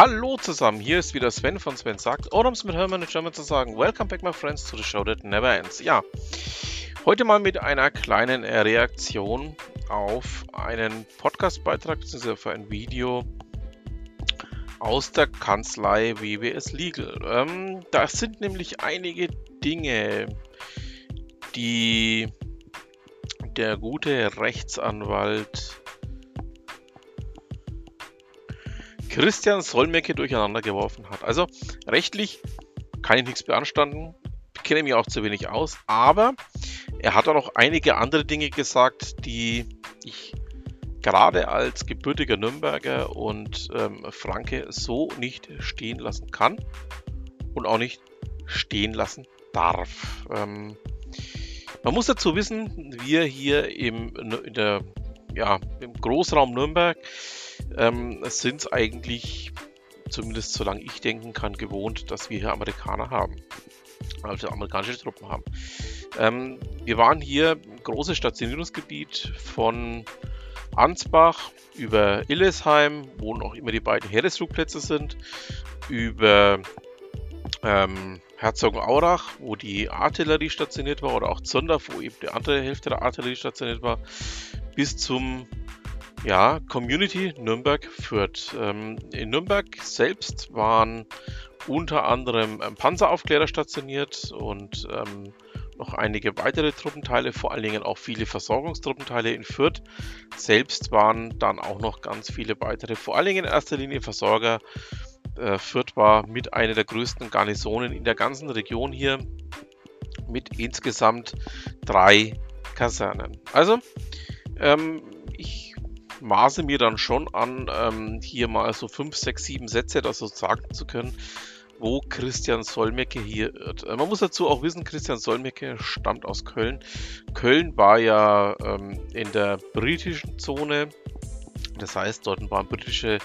Hallo zusammen, hier ist wieder Sven von Sven sagt, oder um es mit Hermann in German zu sagen, Welcome back my friends to the show that never ends. Ja, heute mal mit einer kleinen Reaktion auf einen Podcastbeitrag, beziehungsweise für ein Video aus der Kanzlei WBS Legal. Ähm, da sind nämlich einige Dinge, die der gute Rechtsanwalt Christian Solmecke durcheinander geworfen hat. Also rechtlich kann ich nichts beanstanden, kenne mich auch zu wenig aus, aber er hat auch noch einige andere Dinge gesagt, die ich gerade als gebürtiger Nürnberger und ähm, Franke so nicht stehen lassen kann und auch nicht stehen lassen darf. Ähm, man muss dazu wissen, wir hier im, der, ja, im Großraum Nürnberg ähm, sind es eigentlich, zumindest solange ich denken kann, gewohnt, dass wir hier Amerikaner haben. Also amerikanische Truppen haben. Ähm, wir waren hier ein großes Stationierungsgebiet von Ansbach über Illesheim, wo noch immer die beiden Heeresflugplätze sind, über ähm, Herzogenaurach, wo die Artillerie stationiert war, oder auch Zondorf, wo eben die andere Hälfte der Artillerie stationiert war, bis zum ja, Community Nürnberg führt. Ähm, in Nürnberg selbst waren unter anderem ähm, Panzeraufklärer stationiert und ähm, noch einige weitere Truppenteile, vor allen Dingen auch viele Versorgungstruppenteile in Fürth. Selbst waren dann auch noch ganz viele weitere, vor allen Dingen in erster Linie Versorger. Äh, Fürth war mit einer der größten Garnisonen in der ganzen Region hier mit insgesamt drei Kasernen. Also, ähm, ich maße mir dann schon an, ähm, hier mal so 5, 6, 7 Sätze so sagen zu können, wo Christian Solmecke hier irrt. Äh, man muss dazu auch wissen, Christian Solmecke stammt aus Köln. Köln war ja ähm, in der britischen Zone, das heißt, dort waren britische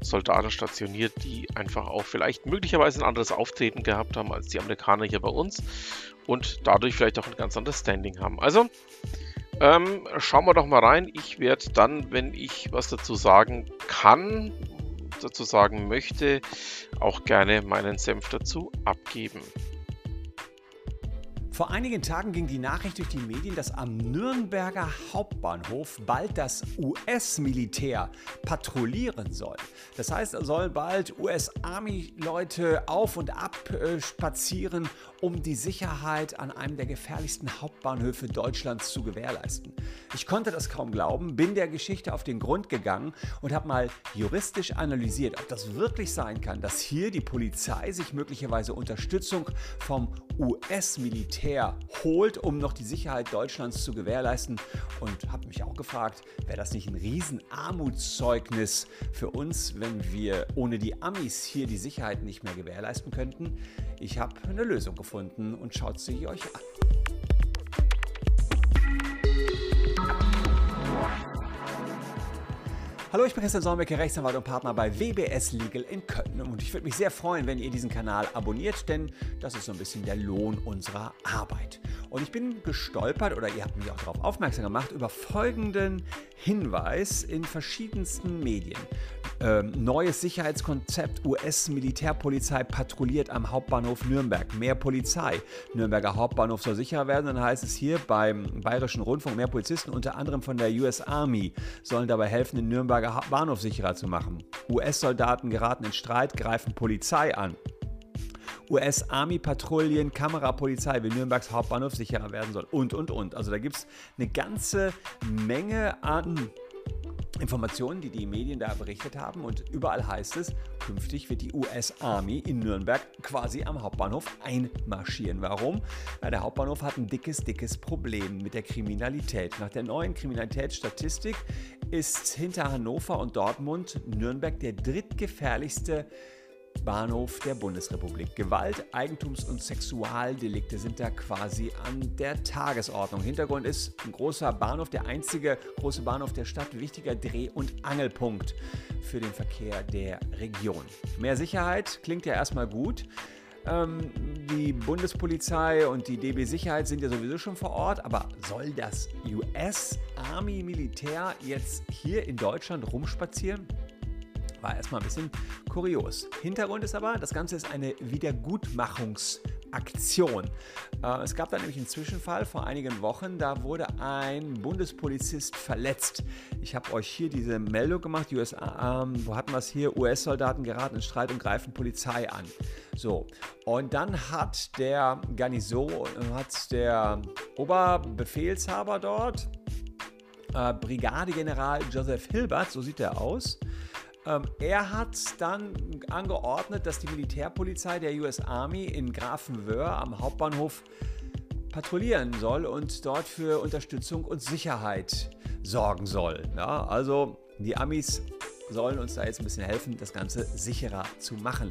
Soldaten stationiert, die einfach auch vielleicht möglicherweise ein anderes Auftreten gehabt haben als die Amerikaner hier bei uns und dadurch vielleicht auch ein ganz anderes Standing haben. Also ähm, schauen wir doch mal rein. Ich werde dann, wenn ich was dazu sagen kann, dazu sagen möchte, auch gerne meinen Senf dazu abgeben. Vor einigen Tagen ging die Nachricht durch die Medien, dass am Nürnberger Hauptbahnhof bald das US-Militär patrouillieren soll. Das heißt, es sollen bald US-Army-Leute auf und ab äh, spazieren, um die Sicherheit an einem der gefährlichsten Hauptbahnhöfe Deutschlands zu gewährleisten. Ich konnte das kaum glauben, bin der Geschichte auf den Grund gegangen und habe mal juristisch analysiert, ob das wirklich sein kann, dass hier die Polizei sich möglicherweise Unterstützung vom US-Militär holt, um noch die Sicherheit Deutschlands zu gewährleisten. Und habe mich auch gefragt, wäre das nicht ein Riesenarmutszeugnis für uns, wenn wir ohne die Amis hier die Sicherheit nicht mehr gewährleisten könnten? Ich habe eine Lösung gefunden und schaut sie euch an. Hallo, ich bin Christian Solmecke, Rechtsanwalt und Partner bei WBS Legal in Köln. Und ich würde mich sehr freuen, wenn ihr diesen Kanal abonniert, denn das ist so ein bisschen der Lohn unserer Arbeit. Und ich bin gestolpert, oder ihr habt mich auch darauf aufmerksam gemacht, über folgenden Hinweis in verschiedensten Medien. Ähm, neues Sicherheitskonzept US-Militärpolizei patrouilliert am Hauptbahnhof Nürnberg. Mehr Polizei. Nürnberger Hauptbahnhof soll sicherer werden. Dann heißt es hier beim Bayerischen Rundfunk, mehr Polizisten, unter anderem von der US Army, sollen dabei helfen, den Nürnberger Bahnhof sicherer zu machen. US-Soldaten geraten in Streit, greifen Polizei an. US-Army-Patrouillen, Kamerapolizei, wie Nürnbergs Hauptbahnhof sicherer werden soll und, und, und. Also da gibt es eine ganze Menge an Informationen, die die Medien da berichtet haben. Und überall heißt es, künftig wird die US Army in Nürnberg quasi am Hauptbahnhof einmarschieren. Warum? Ja, der Hauptbahnhof hat ein dickes, dickes Problem mit der Kriminalität. Nach der neuen Kriminalitätsstatistik ist hinter Hannover und Dortmund Nürnberg der drittgefährlichste Bahnhof der Bundesrepublik. Gewalt, Eigentums- und Sexualdelikte sind da quasi an der Tagesordnung. Hintergrund ist ein großer Bahnhof, der einzige große Bahnhof der Stadt, wichtiger Dreh- und Angelpunkt für den Verkehr der Region. Mehr Sicherheit klingt ja erstmal gut. Ähm, die Bundespolizei und die DB Sicherheit sind ja sowieso schon vor Ort, aber soll das US Army Militär jetzt hier in Deutschland rumspazieren? War erstmal ein bisschen kurios. Hintergrund ist aber, das Ganze ist eine Wiedergutmachungsaktion. Äh, es gab da nämlich einen Zwischenfall vor einigen Wochen, da wurde ein Bundespolizist verletzt. Ich habe euch hier diese Meldung gemacht, USA, ähm, wo hatten wir es hier? US-Soldaten geraten in Streit und greifen Polizei an. So, und dann hat der Garnison, hat der Oberbefehlshaber dort, äh, Brigadegeneral Joseph Hilbert, so sieht er aus, er hat dann angeordnet, dass die Militärpolizei der US Army in Grafenwöhr am Hauptbahnhof patrouillieren soll und dort für Unterstützung und Sicherheit sorgen soll. Ja, also die Amis sollen uns da jetzt ein bisschen helfen, das Ganze sicherer zu machen.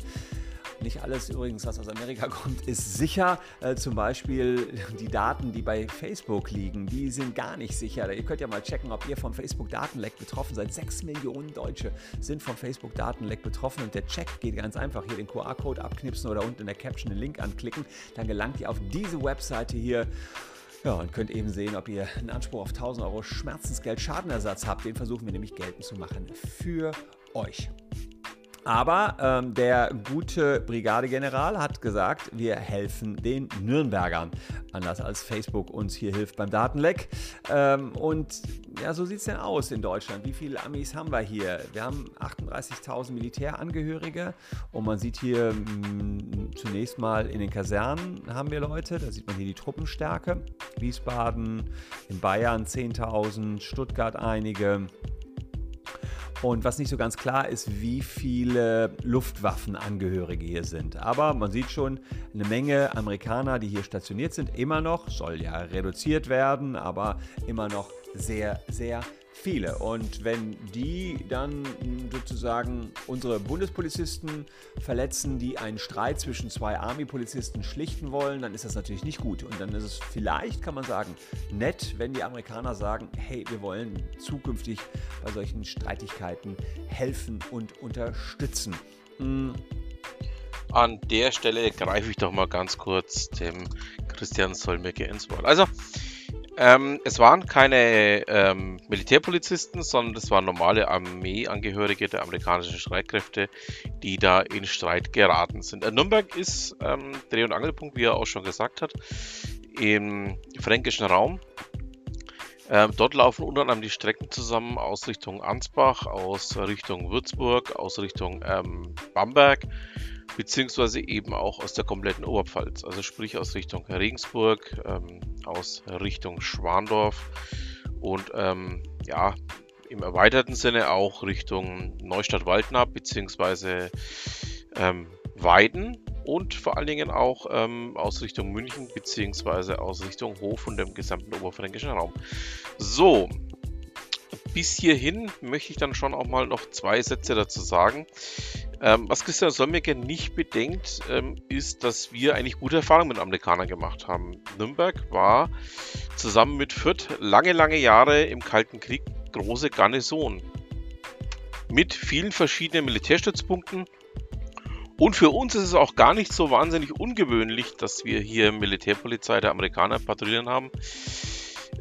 Nicht alles übrigens, was aus Amerika kommt, ist sicher. Äh, zum Beispiel die Daten, die bei Facebook liegen, die sind gar nicht sicher. Ihr könnt ja mal checken, ob ihr vom Facebook-Datenleck betroffen seid. Sechs Millionen Deutsche sind vom Facebook-Datenleck betroffen und der Check geht ganz einfach. Hier den QR-Code abknipsen oder unten in der Caption den Link anklicken. Dann gelangt ihr auf diese Webseite hier. Ja, und könnt eben sehen, ob ihr einen Anspruch auf 1000 Euro Schmerzensgeld Schadenersatz habt. Den versuchen wir nämlich geltend zu machen für euch. Aber ähm, der gute Brigadegeneral hat gesagt, wir helfen den Nürnbergern. Anders als Facebook uns hier hilft beim Datenleck. Ähm, und ja, so sieht es denn aus in Deutschland. Wie viele Amis haben wir hier? Wir haben 38.000 Militärangehörige und man sieht hier mh, hm, zunächst mal in den Kasernen haben wir Leute. Da sieht man hier die Truppenstärke. Wiesbaden, in Bayern 10.000, Stuttgart einige. Und was nicht so ganz klar ist, wie viele Luftwaffenangehörige hier sind. Aber man sieht schon eine Menge Amerikaner, die hier stationiert sind, immer noch, soll ja reduziert werden, aber immer noch sehr, sehr viele. Und wenn die dann sozusagen unsere Bundespolizisten verletzen, die einen Streit zwischen zwei Army-Polizisten schlichten wollen, dann ist das natürlich nicht gut. Und dann ist es vielleicht, kann man sagen, nett, wenn die Amerikaner sagen, hey, wir wollen zukünftig bei solchen Streitigkeiten helfen und unterstützen. Hm. An der Stelle greife ich doch mal ganz kurz dem Christian Solmecke ins Wort. Also, ähm, es waren keine ähm, Militärpolizisten, sondern es waren normale Armeeangehörige der amerikanischen Streitkräfte, die da in Streit geraten sind. Äh, Nürnberg ist ähm, Dreh- und Angelpunkt, wie er auch schon gesagt hat, im fränkischen Raum. Ähm, dort laufen unter anderem die Strecken zusammen aus Richtung Ansbach, aus Richtung Würzburg, aus Richtung ähm, Bamberg beziehungsweise eben auch aus der kompletten Oberpfalz, also sprich aus Richtung Regensburg, ähm, aus Richtung Schwandorf und ähm, ja, im erweiterten Sinne auch Richtung Neustadt-Waldnab beziehungsweise ähm, Weiden und vor allen Dingen auch ähm, aus Richtung München beziehungsweise aus Richtung Hof und dem gesamten oberfränkischen Raum. So, bis hierhin möchte ich dann schon auch mal noch zwei Sätze dazu sagen. Ähm, was Christian Solmecke nicht bedenkt, ähm, ist, dass wir eigentlich gute Erfahrungen mit Amerikanern gemacht haben. Nürnberg war zusammen mit Fürth lange, lange Jahre im Kalten Krieg große Garnison. Mit vielen verschiedenen Militärstützpunkten. Und für uns ist es auch gar nicht so wahnsinnig ungewöhnlich, dass wir hier Militärpolizei der Amerikaner patrouillieren haben.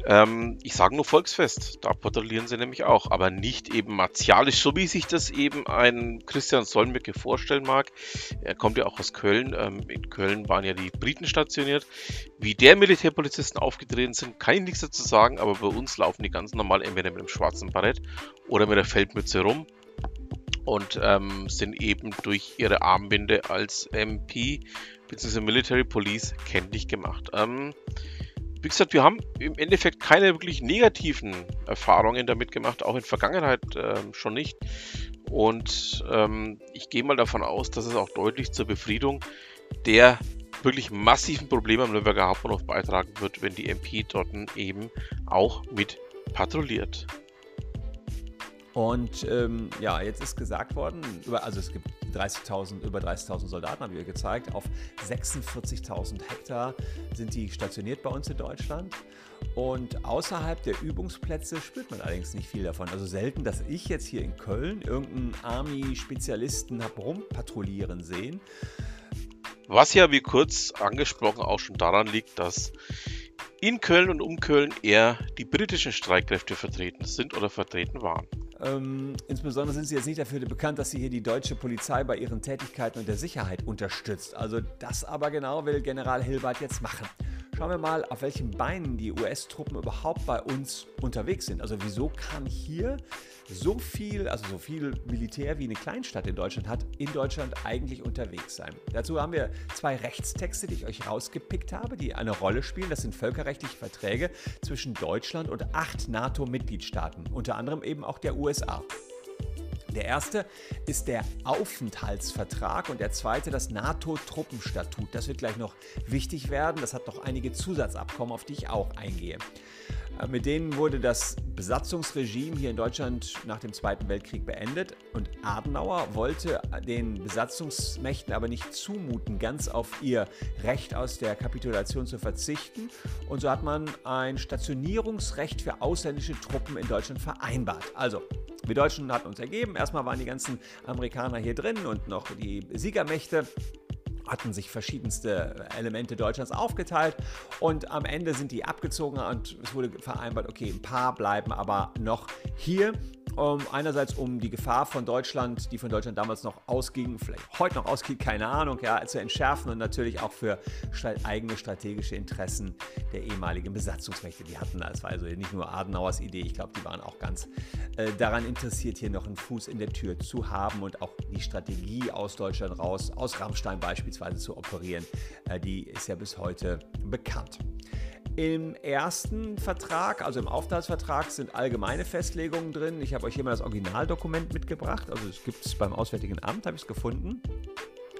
Ähm, ich sage nur Volksfest, da patrouillieren sie nämlich auch, aber nicht eben martialisch, so wie sich das eben ein Christian Solmecke vorstellen mag. Er kommt ja auch aus Köln. Ähm, in Köln waren ja die Briten stationiert. Wie der Militärpolizisten aufgetreten sind, kann ich nichts dazu sagen, aber bei uns laufen die ganz normal entweder mit dem schwarzen Barett oder mit der Feldmütze rum und ähm, sind eben durch ihre Armbinde als MP bzw. Military Police kenntlich gemacht. Ähm, wie gesagt, wir haben im Endeffekt keine wirklich negativen Erfahrungen damit gemacht, auch in Vergangenheit äh, schon nicht. Und ähm, ich gehe mal davon aus, dass es auch deutlich zur Befriedung der wirklich massiven Probleme am Nürnberger Hauptbahnhof beitragen wird, wenn die MP dort eben auch mit patrouilliert. Und ähm, ja, jetzt ist gesagt worden, also es gibt 30.000, über 30.000 Soldaten, haben wir gezeigt, auf 46.000 Hektar sind die stationiert bei uns in Deutschland. Und außerhalb der Übungsplätze spürt man allerdings nicht viel davon. Also selten, dass ich jetzt hier in Köln irgendeinen Army-Spezialisten habe rumpatrouillieren sehen. Was ja, wie kurz angesprochen, auch schon daran liegt, dass in Köln und um Köln eher die britischen Streitkräfte vertreten sind oder vertreten waren. Ähm, insbesondere sind sie jetzt nicht dafür bekannt, dass sie hier die deutsche Polizei bei ihren Tätigkeiten und der Sicherheit unterstützt. Also das aber genau will General Hilbert jetzt machen. Schauen wir mal, auf welchen Beinen die US-Truppen überhaupt bei uns unterwegs sind. Also wieso kann hier so viel, also so viel Militär wie eine Kleinstadt in Deutschland hat, in Deutschland eigentlich unterwegs sein? Dazu haben wir zwei Rechtstexte, die ich euch rausgepickt habe, die eine Rolle spielen. Das sind völkerrechtliche Verträge zwischen Deutschland und acht NATO-Mitgliedstaaten, unter anderem eben auch der USA. Der erste ist der Aufenthaltsvertrag und der zweite das NATO-Truppenstatut. Das wird gleich noch wichtig werden. Das hat noch einige Zusatzabkommen, auf die ich auch eingehe. Äh, mit denen wurde das Besatzungsregime hier in Deutschland nach dem Zweiten Weltkrieg beendet und Adenauer wollte den Besatzungsmächten aber nicht zumuten, ganz auf ihr Recht aus der Kapitulation zu verzichten. Und so hat man ein Stationierungsrecht für ausländische Truppen in Deutschland vereinbart. Also wir Deutschen hatten uns ergeben, erstmal waren die ganzen Amerikaner hier drin und noch die Siegermächte hatten sich verschiedenste Elemente Deutschlands aufgeteilt und am Ende sind die abgezogen und es wurde vereinbart, okay, ein paar bleiben aber noch hier um, einerseits um die Gefahr von Deutschland, die von Deutschland damals noch ausging, vielleicht heute noch ausgeht, keine Ahnung, ja, zu entschärfen und natürlich auch für eigene strategische Interessen der ehemaligen Besatzungsmächte. Die hatten, das war also nicht nur Adenauers Idee, ich glaube, die waren auch ganz äh, daran interessiert, hier noch einen Fuß in der Tür zu haben und auch die Strategie aus Deutschland raus, aus Rammstein beispielsweise zu operieren, äh, die ist ja bis heute bekannt. Im ersten Vertrag, also im Aufenthaltsvertrag, sind allgemeine Festlegungen drin. Ich habe euch hier mal das Originaldokument mitgebracht. Also es gibt es beim Auswärtigen Amt, habe ich es gefunden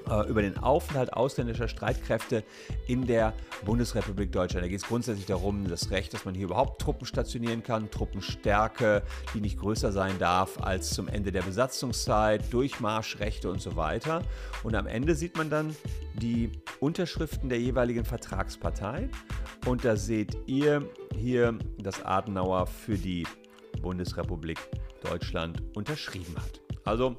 äh, über den Aufenthalt ausländischer Streitkräfte in der Bundesrepublik Deutschland. Da geht es grundsätzlich darum, das Recht, dass man hier überhaupt Truppen stationieren kann, Truppenstärke, die nicht größer sein darf als zum Ende der Besatzungszeit, Durchmarschrechte und so weiter. Und am Ende sieht man dann die Unterschriften der jeweiligen Vertragspartei und da seht ihr hier, dass Adenauer für die Bundesrepublik Deutschland unterschrieben hat. Also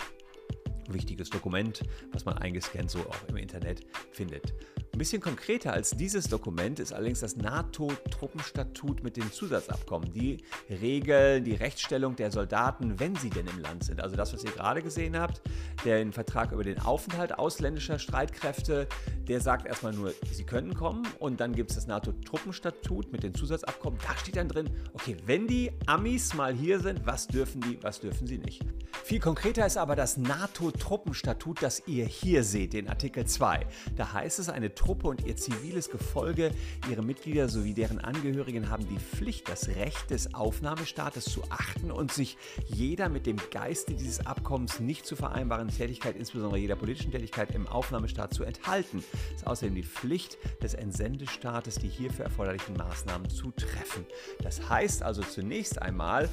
wichtiges Dokument, was man eingescannt so auch im Internet findet. Ein bisschen konkreter als dieses Dokument ist allerdings das NATO-Truppenstatut mit den Zusatzabkommen. Die regeln die Rechtsstellung der Soldaten, wenn sie denn im Land sind. Also das, was ihr gerade gesehen habt, der Vertrag über den Aufenthalt ausländischer Streitkräfte, der sagt erstmal nur, sie können kommen. Und dann gibt es das NATO-Truppenstatut mit den Zusatzabkommen. Da steht dann drin, okay, wenn die Amis mal hier sind, was dürfen die, was dürfen sie nicht. Viel konkreter ist aber das NATO-Truppenstatut, das ihr hier seht, den Artikel 2. Da heißt es, eine Truppe und ihr ziviles Gefolge, ihre Mitglieder sowie deren Angehörigen haben die Pflicht, das Recht des Aufnahmestaates zu achten und sich jeder mit dem Geiste dieses Abkommens nicht zu vereinbaren Tätigkeit, insbesondere jeder politischen Tätigkeit im Aufnahmestaat zu enthalten. Es ist außerdem die Pflicht des Entsendestaates, die hierfür erforderlichen Maßnahmen zu treffen. Das heißt also zunächst einmal,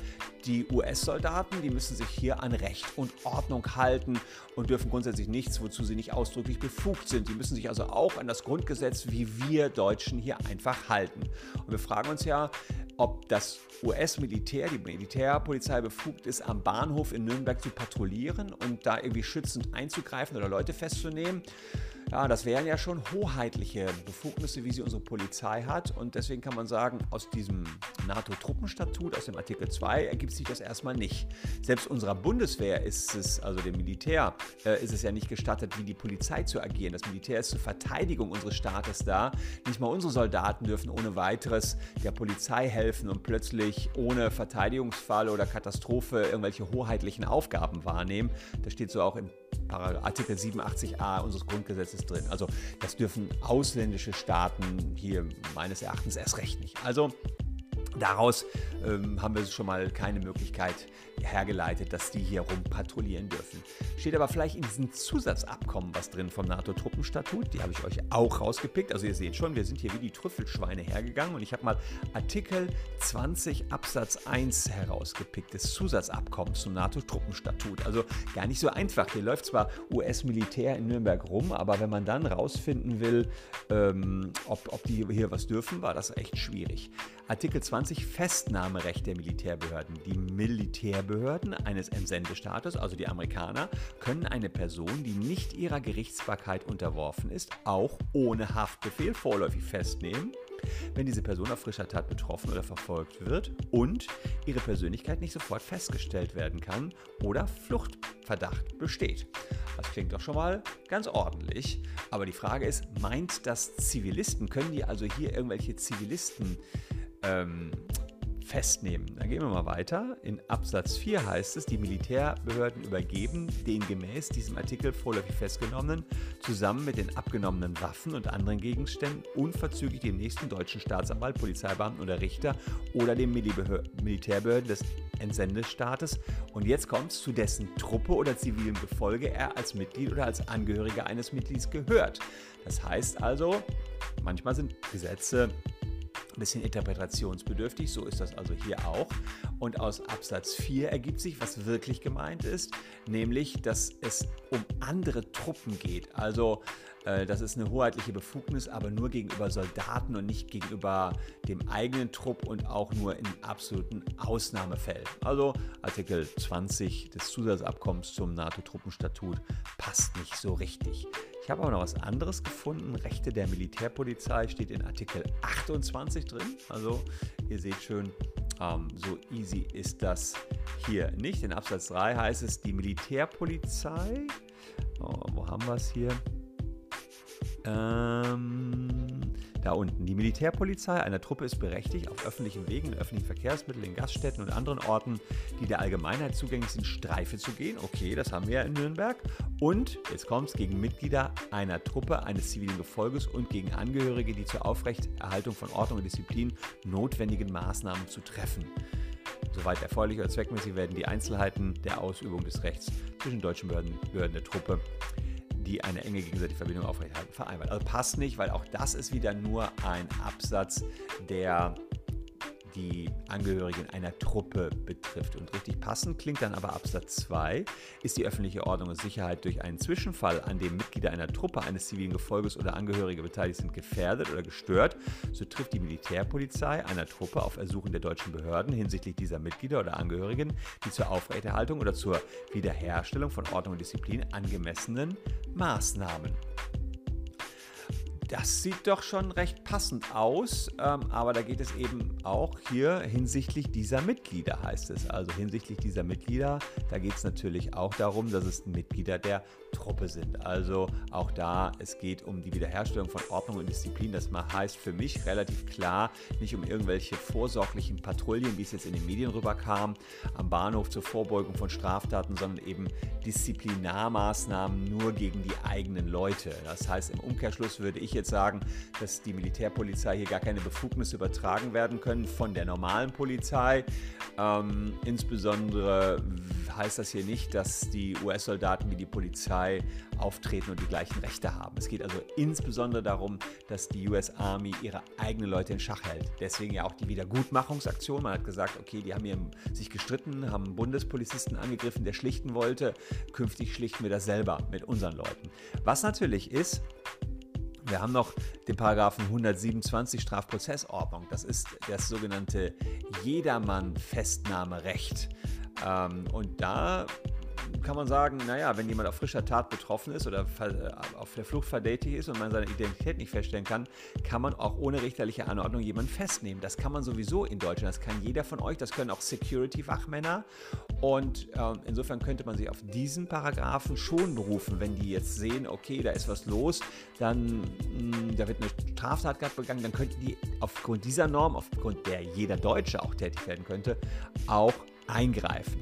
die US-Soldaten, die müssen sich hier an Recht und Ordnung halten und dürfen grundsätzlich nichts, wozu sie nicht ausdrücklich befugt sind. Die müssen sich also auch an das Grundgesetz wie wir Deutschen hier einfach halten. Und wir fragen uns ja, ob das US-Militär, die Militärpolizei befugt ist, am Bahnhof in Nürnberg zu patrouillieren und da irgendwie schützend einzugreifen oder Leute festzunehmen. Ja, das wären ja schon hoheitliche Befugnisse, wie sie unsere Polizei hat. Und deswegen kann man sagen, aus diesem NATO-Truppenstatut, aus dem Artikel 2, ergibt sich das erstmal nicht. Selbst unserer Bundeswehr ist es, also dem Militär, äh, ist es ja nicht gestattet, wie die Polizei zu agieren. Das Militär ist zur Verteidigung unseres Staates da. Nicht mal unsere Soldaten dürfen ohne weiteres der Polizei helfen und plötzlich ohne Verteidigungsfall oder Katastrophe irgendwelche hoheitlichen Aufgaben wahrnehmen. Das steht so auch im Artikel 87a unseres Grundgesetzes drin. Also das dürfen ausländische Staaten hier meines Erachtens erst recht nicht. Also Daraus ähm, haben wir schon mal keine Möglichkeit hergeleitet, dass die hier rumpatrouillieren dürfen. Steht aber vielleicht in diesem Zusatzabkommen was drin vom NATO-Truppenstatut. Die habe ich euch auch rausgepickt. Also ihr seht schon, wir sind hier wie die Trüffelschweine hergegangen und ich habe mal Artikel 20 Absatz 1 herausgepickt des Zusatzabkommens zum NATO-Truppenstatut. Also gar nicht so einfach. Hier läuft zwar US-Militär in Nürnberg rum, aber wenn man dann rausfinden will, ähm, ob, ob die hier was dürfen, war das echt schwierig. Artikel 20 Festnahmerecht der Militärbehörden. Die Militärbehörden eines Entsendestaates, also die Amerikaner, können eine Person, die nicht ihrer Gerichtsbarkeit unterworfen ist, auch ohne Haftbefehl vorläufig festnehmen wenn diese Person auf frischer Tat betroffen oder verfolgt wird und ihre Persönlichkeit nicht sofort festgestellt werden kann oder Fluchtverdacht besteht. Das klingt doch schon mal ganz ordentlich. Aber die Frage ist, meint das Zivilisten? Können die also hier irgendwelche Zivilisten ähm, festnehmen. Dann gehen wir mal weiter. In Absatz 4 heißt es, die Militärbehörden übergeben den gemäß diesem Artikel vorläufig Festgenommenen zusammen mit den abgenommenen Waffen und anderen Gegenständen unverzüglich dem nächsten deutschen Staatsanwalt, Polizeibeamten oder Richter oder den Militärbehörden des Entsendestaates. Und jetzt kommt es zu dessen Truppe oder zivilem Gefolge er als Mitglied oder als Angehöriger eines Mitglieds gehört. Das heißt also, manchmal sind Gesetze ein bisschen interpretationsbedürftig, so ist das also hier auch. Und aus Absatz 4 ergibt sich, was wirklich gemeint ist, nämlich, dass es um andere Truppen geht. Also äh, das ist eine hoheitliche Befugnis, aber nur gegenüber Soldaten und nicht gegenüber dem eigenen Trupp und auch nur in absoluten Ausnahmefällen. Also Artikel 20 des Zusatzabkommens zum NATO-Truppenstatut passt nicht so richtig. Ich habe aber noch was anderes gefunden. Rechte der Militärpolizei steht in Artikel 28 drin. Also ihr seht schön, ähm, so easy ist das hier nicht. In Absatz 3 heißt es, die Militärpolizei, oh, wo haben wir es hier? Ähm, da unten. Die Militärpolizei einer Truppe ist berechtigt, auf öffentlichen Wegen, in öffentlichen Verkehrsmitteln, in Gaststätten und anderen Orten, die der Allgemeinheit zugänglich sind, Streife zu gehen. Okay, das haben wir ja in Nürnberg. Und, jetzt kommt es, gegen Mitglieder einer Truppe, eines zivilen Gefolges und gegen Angehörige, die zur Aufrechterhaltung von Ordnung und Disziplin notwendigen Maßnahmen zu treffen. Soweit erforderlich oder zweckmäßig werden die Einzelheiten der Ausübung des Rechts zwischen deutschen Behörden, Behörden der Truppe die eine enge gegenseitige Verbindung aufrechterhalten, vereinbart. Also passt nicht, weil auch das ist wieder nur ein Absatz, der die Angehörigen einer Truppe betrifft. Und richtig passend klingt dann aber Absatz 2, ist die öffentliche Ordnung und Sicherheit durch einen Zwischenfall, an dem Mitglieder einer Truppe, eines zivilen Gefolges oder Angehörige beteiligt sind, gefährdet oder gestört, so trifft die Militärpolizei einer Truppe auf Ersuchen der deutschen Behörden hinsichtlich dieser Mitglieder oder Angehörigen die zur Aufrechterhaltung oder zur Wiederherstellung von Ordnung und Disziplin angemessenen Maßnahmen. Das sieht doch schon recht passend aus, ähm, aber da geht es eben auch hier hinsichtlich dieser Mitglieder, heißt es. Also hinsichtlich dieser Mitglieder, da geht es natürlich auch darum, dass es Mitglieder der Truppe sind. Also auch da, es geht um die Wiederherstellung von Ordnung und Disziplin. Das heißt für mich relativ klar, nicht um irgendwelche vorsorglichen Patrouillen, wie es jetzt in den Medien rüberkam, am Bahnhof zur Vorbeugung von Straftaten, sondern eben Disziplinarmaßnahmen nur gegen die eigenen Leute. Das heißt, im Umkehrschluss würde ich jetzt jetzt sagen, dass die Militärpolizei hier gar keine Befugnisse übertragen werden können von der normalen Polizei. Ähm, insbesondere heißt das hier nicht, dass die US-Soldaten wie die Polizei auftreten und die gleichen Rechte haben. Es geht also insbesondere darum, dass die US Army ihre eigenen Leute in Schach hält. Deswegen ja auch die Wiedergutmachungsaktion. Man hat gesagt, okay, die haben hier sich gestritten, haben einen Bundespolizisten angegriffen, der schlichten wollte. Künftig schlichten wir das selber mit unseren Leuten. Was natürlich ist, wir haben noch den Paragraphen 127 Strafprozessordnung. Das ist das sogenannte Jedermann-Festnahmerecht. Ähm, und da kann man sagen, naja, wenn jemand auf frischer Tat betroffen ist oder äh, auf der Flucht verdächtig ist und man seine Identität nicht feststellen kann, kann man auch ohne richterliche Anordnung jemanden festnehmen. Das kann man sowieso in Deutschland. Das kann jeder von euch. Das können auch Security-Wachmänner. Und äh, insofern könnte man sich auf diesen Paragraphen schon berufen, wenn die jetzt sehen, okay, da ist was los, dann mh, hm, da wird eine Straftat begangen, dann könnten die aufgrund dieser Norm, aufgrund der jeder Deutsche auch tätig werden könnte, auch eingreifen.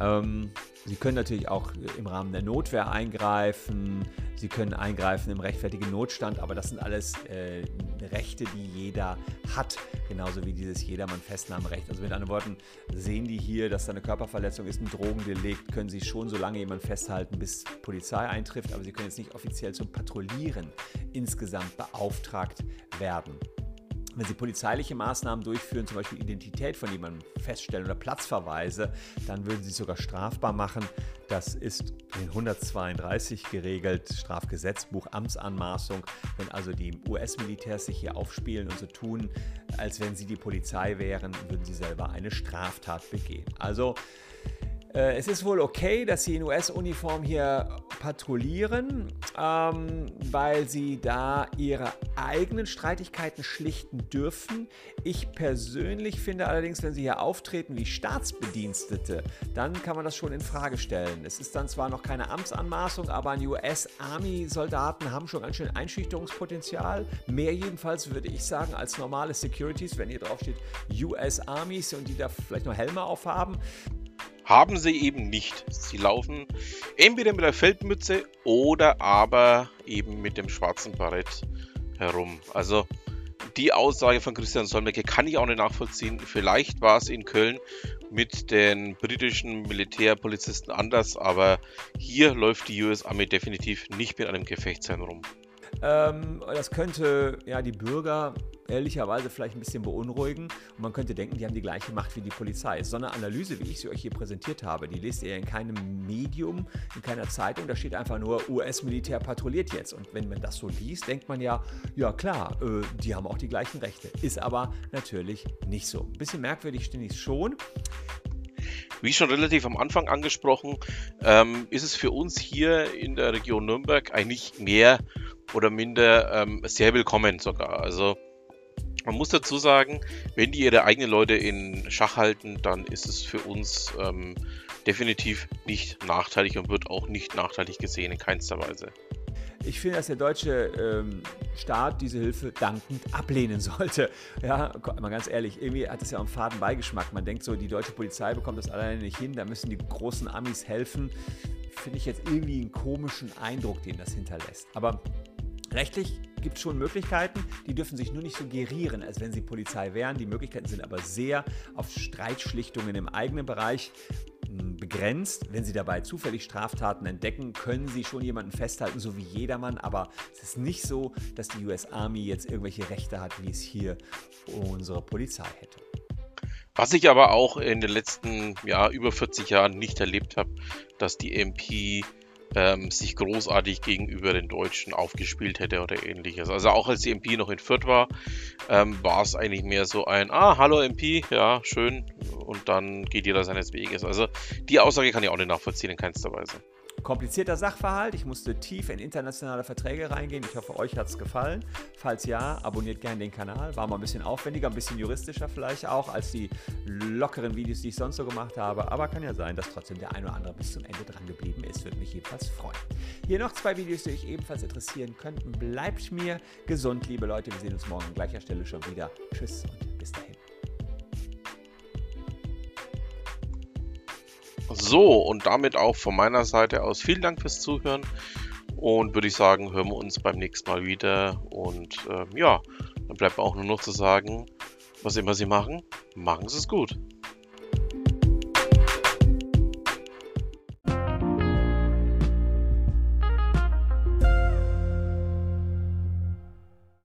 Ähm, Sie können natürlich auch im Rahmen der Notwehr eingreifen. Sie können eingreifen im rechtfertigen Notstand, aber das sind alles äh, Rechte, die jeder hat, genauso wie dieses Jedermann-Festnahmerecht. Also mit anderen Worten, sehen die hier, dass da eine Körperverletzung ist, ein Drogendelikt, können Sie schon so lange jemanden festhalten, bis Polizei eintrifft, aber Sie können jetzt nicht offiziell zum Patrouillieren insgesamt beauftragt werden. Wenn Sie polizeiliche Maßnahmen durchführen, zum Beispiel Identität von jemandem feststellen oder Platzverweise, dann würden Sie sogar strafbar machen. Das ist in 132 geregelt, Strafgesetzbuch, Amtsanmaßung. Wenn also die US-Militärs sich hier aufspielen und so tun, als wenn sie die Polizei wären, würden sie selber eine Straftat begehen. Also es ist wohl okay, dass sie in US-Uniform hier patrouillieren, ähm, weil sie da ihre eigenen Streitigkeiten schlichten dürfen. Ich persönlich finde allerdings, wenn sie hier auftreten wie Staatsbedienstete, dann kann man das schon in Frage stellen. Es ist dann zwar noch keine Amtsanmaßung, aber ein US-Army-Soldaten haben schon ganz schön Einschüchterungspotenzial. Mehr jedenfalls würde ich sagen als normale Securities, wenn hier drauf steht US Armies und die da vielleicht noch Helme aufhaben haben sie eben nicht. Sie laufen entweder mit der Feldmütze oder aber eben mit dem schwarzen Barett herum. Also die Aussage von Christian Solmecke kann ich auch nicht nachvollziehen. Vielleicht war es in Köln mit den britischen Militärpolizisten anders, aber hier läuft die US Army definitiv nicht mit einem Gefechtsherrn rum. Ähm, das könnte ja die Bürger ehrlicherweise vielleicht ein bisschen beunruhigen und man könnte denken, die haben die gleiche Macht wie die Polizei. So eine Analyse, wie ich sie euch hier präsentiert habe, die lest ihr in keinem Medium, in keiner Zeitung, da steht einfach nur US-Militär patrouilliert jetzt. Und wenn man das so liest, denkt man ja, ja klar, äh, die haben auch die gleichen Rechte. Ist aber natürlich nicht so. Ein bisschen merkwürdig finde ich es schon. Wie schon relativ am Anfang angesprochen, ähm, ist es für uns hier in der Region Nürnberg eigentlich mehr oder minder ähm, sehr willkommen sogar. Also man muss dazu sagen, wenn die ihre eigenen Leute in Schach halten, dann ist es für uns ähm, definitiv nicht nachteilig und wird auch nicht nachteilig gesehen in keinster Weise. Ich finde, dass der deutsche ähm, Staat diese Hilfe dankend ablehnen sollte. Ja, mal ganz ehrlich, irgendwie hat das ja auch einen faden Beigeschmack. Man denkt so, die deutsche Polizei bekommt das alleine nicht hin, da müssen die großen Amis helfen. Finde ich jetzt irgendwie einen komischen Eindruck, den das hinterlässt. Aber Rechtlich gibt es schon Möglichkeiten, die dürfen sich nur nicht so gerieren, als wenn sie Polizei wären. Die Möglichkeiten sind aber sehr auf Streitschlichtungen im eigenen Bereich hm, begrenzt. Wenn Sie dabei zufällig Straftaten entdecken, können Sie schon jemanden festhalten, so wie jedermann. Aber es ist nicht so, dass die US Army jetzt irgendwelche Rechte hat, wie es hier unsere Polizei hätte. Was ich aber auch in den letzten ja, über 40 Jahren nicht erlebt habe, dass die MP ähm, sich großartig gegenüber den Deutschen aufgespielt hätte oder ähnliches. Also auch als die MP noch in Fürth war, ähm, war es eigentlich mehr so ein, ah, hallo MP, ja, schön, und dann geht jeder seines Weges. Also die Aussage kann ich auch nicht nachvollziehen in keinster Weise komplizierter Sachverhalt. Ich musste tief in internationale Verträge reingehen. Ich hoffe, euch hat es gefallen. Falls ja, abonniert gerne den Kanal. War mal ein bisschen aufwendiger, ein bisschen juristischer vielleicht auch als die lockeren Videos, die ich sonst so gemacht habe. Aber kann ja sein, dass trotzdem der ein oder andere bis zum Ende dran geblieben ist. Würde mich jedenfalls freuen. Hier noch zwei Videos, die euch ebenfalls interessieren könnten. Bleibt mir gesund, liebe Leute. Wir sehen uns morgen an gleicher Stelle schon wieder. Tschüss und bis dahin. So, und damit auch von meiner Seite aus vielen Dank fürs Zuhören. Und würde ich sagen, hören wir uns beim nächsten Mal wieder. Und äh, ja, dann bleibt auch nur noch zu sagen, was immer Sie machen, machen Sie es gut.